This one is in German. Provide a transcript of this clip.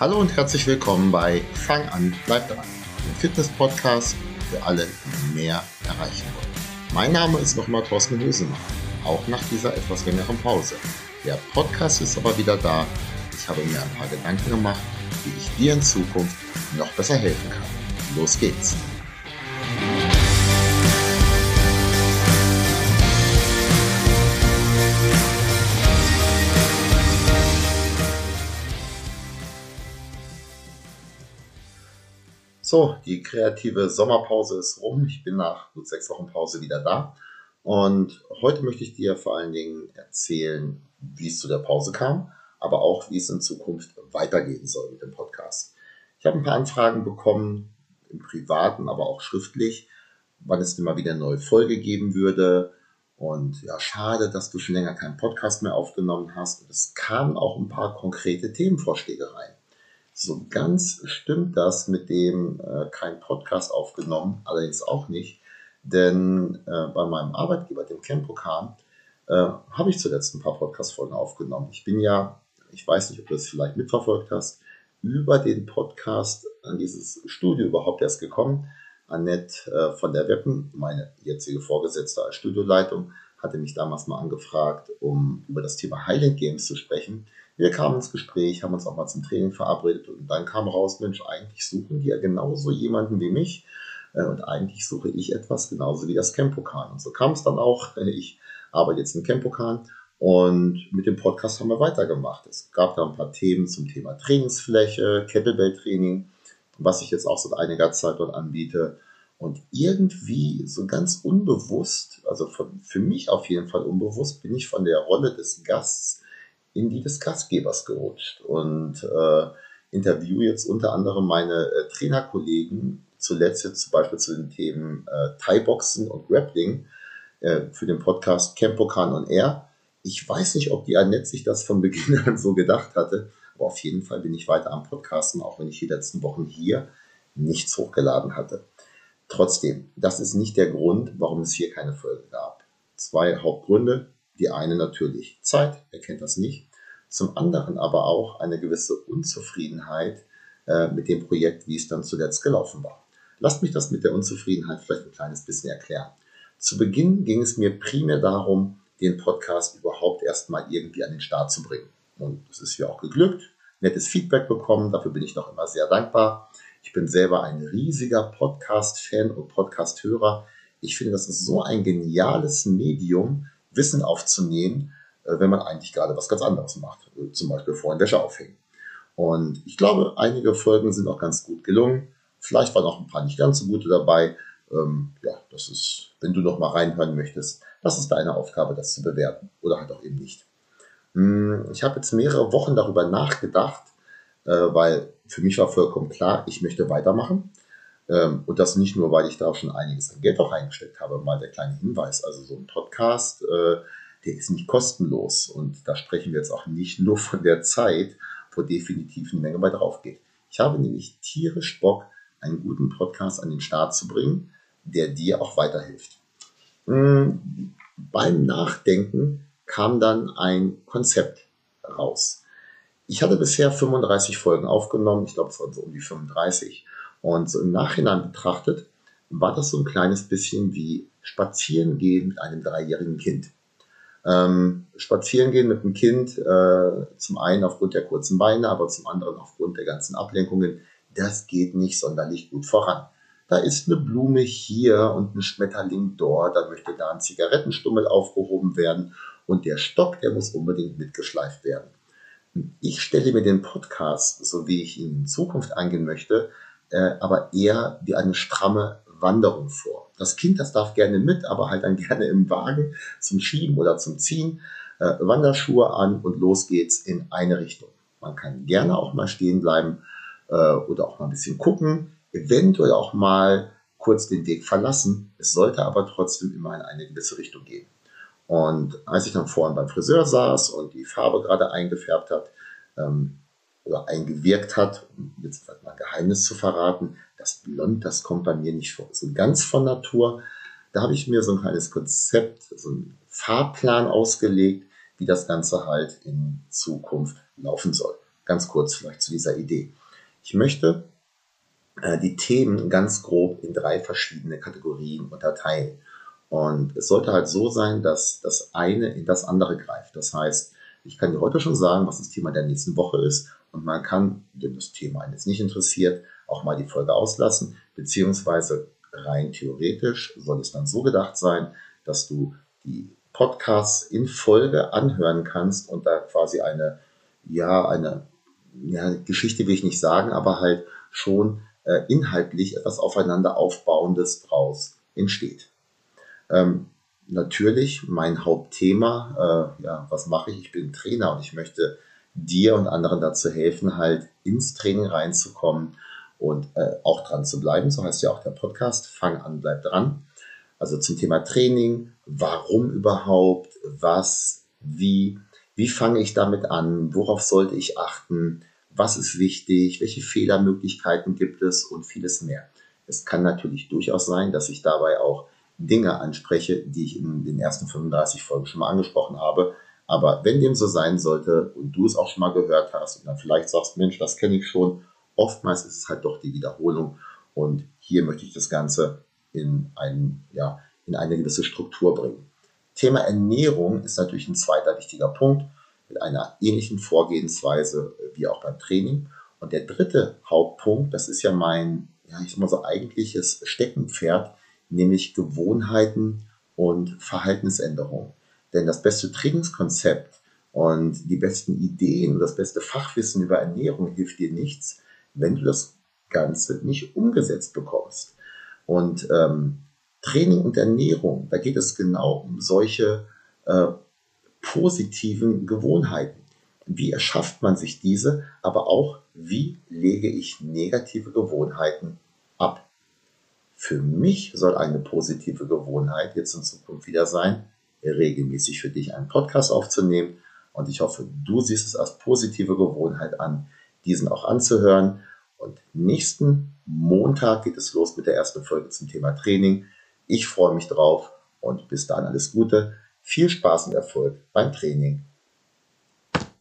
Hallo und herzlich willkommen bei Fang an, bleib dran, dem Fitness-Podcast für alle, die mehr erreichen wollen. Mein Name ist nochmal Thorsten Hösemann, auch nach dieser etwas längeren Pause. Der Podcast ist aber wieder da. Ich habe mir ein paar Gedanken gemacht, wie ich dir in Zukunft noch besser helfen kann. Los geht's! So, die kreative Sommerpause ist rum. Ich bin nach gut sechs Wochen Pause wieder da. Und heute möchte ich dir vor allen Dingen erzählen, wie es zu der Pause kam, aber auch, wie es in Zukunft weitergehen soll mit dem Podcast. Ich habe ein paar Anfragen bekommen, im Privaten, aber auch schriftlich, wann es immer wieder eine neue Folge geben würde. Und ja, schade, dass du schon länger keinen Podcast mehr aufgenommen hast. Und es kamen auch ein paar konkrete Themenvorschläge rein. So ganz stimmt das mit dem äh, kein Podcast aufgenommen, allerdings auch nicht, denn äh, bei meinem Arbeitgeber, dem Campokan, äh, habe ich zuletzt ein paar Podcast-Folgen aufgenommen. Ich bin ja, ich weiß nicht, ob du es vielleicht mitverfolgt hast, über den Podcast an dieses Studio überhaupt erst gekommen. Annette äh, von der Weppen, meine jetzige Vorgesetzte als Studioleitung, hatte mich damals mal angefragt, um über das Thema Highland Games zu sprechen. Wir kamen ins Gespräch, haben uns auch mal zum Training verabredet und dann kam raus, Mensch, eigentlich suchen die ja genauso jemanden wie mich äh, und eigentlich suche ich etwas genauso wie das Campokan. Und so kam es dann auch. Ich arbeite jetzt im Campokan und mit dem Podcast haben wir weitergemacht. Es gab da ein paar Themen zum Thema Trainingsfläche, Kettlebell-Training, was ich jetzt auch seit einiger Zeit dort anbiete. Und irgendwie so ganz unbewusst, also für mich auf jeden Fall unbewusst, bin ich von der Rolle des Gasts in die des Gastgebers gerutscht und äh, interviewe jetzt unter anderem meine äh, Trainerkollegen, zuletzt jetzt zum Beispiel zu den Themen äh, Thai-Boxen und Grappling äh, für den Podcast Campokan on Air. Ich weiß nicht, ob die Annette sich das von Beginn an so gedacht hatte, aber auf jeden Fall bin ich weiter am Podcasten, auch wenn ich die letzten Wochen hier nichts hochgeladen hatte. Trotzdem, das ist nicht der Grund, warum es hier keine Folge gab. Zwei Hauptgründe. Die eine natürlich Zeit, wer kennt das nicht. Zum anderen aber auch eine gewisse Unzufriedenheit äh, mit dem Projekt, wie es dann zuletzt gelaufen war. Lasst mich das mit der Unzufriedenheit vielleicht ein kleines bisschen erklären. Zu Beginn ging es mir primär darum, den Podcast überhaupt erstmal irgendwie an den Start zu bringen. Und es ist ja auch geglückt, nettes Feedback bekommen, dafür bin ich noch immer sehr dankbar. Ich bin selber ein riesiger Podcast-Fan und Podcast-Hörer. Ich finde, das ist so ein geniales Medium, Wissen aufzunehmen, äh, wenn man eigentlich gerade was ganz anderes macht. Äh, zum Beispiel vorhin Wäsche aufhängen. Und ich glaube, einige Folgen sind auch ganz gut gelungen. Vielleicht waren auch ein paar nicht ganz so gute dabei. Ähm, ja, das ist, wenn du noch mal reinhören möchtest, das ist deine Aufgabe, das zu bewerten. Oder halt auch eben nicht. Hm, ich habe jetzt mehrere Wochen darüber nachgedacht, äh, weil für mich war vollkommen klar, ich möchte weitermachen. Ähm, und das nicht nur, weil ich da schon einiges an Geld auch reingesteckt habe. Mal der kleine Hinweis. Also so ein Podcast, äh, der ist nicht kostenlos. Und da sprechen wir jetzt auch nicht nur von der Zeit, wo definitiv eine Menge bei drauf geht. Ich habe nämlich tierisch Bock, einen guten Podcast an den Start zu bringen, der dir auch weiterhilft. Hm, beim Nachdenken kam dann ein Konzept raus. Ich hatte bisher 35 Folgen aufgenommen, ich glaube es waren so um die 35 und so im Nachhinein betrachtet, war das so ein kleines bisschen wie spazieren gehen mit einem dreijährigen Kind. Ähm, spazieren gehen mit einem Kind, äh, zum einen aufgrund der kurzen Beine, aber zum anderen aufgrund der ganzen Ablenkungen, das geht nicht sonderlich gut voran. Da ist eine Blume hier und ein Schmetterling dort, da möchte da ein Zigarettenstummel aufgehoben werden und der Stock, der muss unbedingt mitgeschleift werden. Ich stelle mir den Podcast, so wie ich ihn in Zukunft angehen möchte, äh, aber eher wie eine stramme Wanderung vor. Das Kind, das darf gerne mit, aber halt dann gerne im Wagen zum Schieben oder zum Ziehen, äh, Wanderschuhe an und los geht's in eine Richtung. Man kann gerne auch mal stehen bleiben äh, oder auch mal ein bisschen gucken, eventuell auch mal kurz den Weg verlassen. Es sollte aber trotzdem immer in eine gewisse Richtung gehen. Und als ich dann vorhin beim Friseur saß und die Farbe gerade eingefärbt hat, ähm, oder eingewirkt hat, um jetzt mal ein Geheimnis zu verraten, das Blond, das kommt bei mir nicht. So ganz von Natur. Da habe ich mir so ein kleines Konzept, so einen Fahrplan ausgelegt, wie das Ganze halt in Zukunft laufen soll. ganz kurz vielleicht zu dieser Idee. Ich möchte äh, die Themen ganz grob in drei verschiedene Kategorien unterteilen. Und es sollte halt so sein, dass das eine in das andere greift. Das heißt, ich kann dir heute schon sagen, was das Thema der nächsten Woche ist. Und man kann, wenn das Thema einen jetzt nicht interessiert, auch mal die Folge auslassen. Beziehungsweise rein theoretisch soll es dann so gedacht sein, dass du die Podcasts in Folge anhören kannst und da quasi eine, ja, eine ja, Geschichte will ich nicht sagen, aber halt schon äh, inhaltlich etwas aufeinander aufbauendes draus entsteht. Ähm, natürlich mein Hauptthema, äh, ja, was mache ich? Ich bin Trainer und ich möchte dir und anderen dazu helfen, halt ins Training reinzukommen und äh, auch dran zu bleiben. So heißt ja auch der Podcast. Fang an, bleib dran. Also zum Thema Training, warum überhaupt, was, wie, wie fange ich damit an, worauf sollte ich achten, was ist wichtig, welche Fehlermöglichkeiten gibt es und vieles mehr. Es kann natürlich durchaus sein, dass ich dabei auch Dinge anspreche, die ich in den ersten 35 Folgen schon mal angesprochen habe. Aber wenn dem so sein sollte und du es auch schon mal gehört hast und dann vielleicht sagst, Mensch, das kenne ich schon, oftmals ist es halt doch die Wiederholung. Und hier möchte ich das Ganze in, ein, ja, in eine gewisse Struktur bringen. Thema Ernährung ist natürlich ein zweiter wichtiger Punkt mit einer ähnlichen Vorgehensweise wie auch beim Training. Und der dritte Hauptpunkt, das ist ja mein, ja, ich sag mal so eigentliches Steckenpferd, nämlich Gewohnheiten und Verhaltensänderungen. Denn das beste Trainingskonzept und die besten Ideen und das beste Fachwissen über Ernährung hilft dir nichts, wenn du das Ganze nicht umgesetzt bekommst. Und ähm, Training und Ernährung, da geht es genau um solche äh, positiven Gewohnheiten. Wie erschafft man sich diese, aber auch wie lege ich negative Gewohnheiten ab? Für mich soll eine positive Gewohnheit jetzt in Zukunft wieder sein, regelmäßig für dich einen Podcast aufzunehmen. Und ich hoffe, du siehst es als positive Gewohnheit an, diesen auch anzuhören. Und nächsten Montag geht es los mit der ersten Folge zum Thema Training. Ich freue mich drauf und bis dahin alles Gute. Viel Spaß und Erfolg beim Training.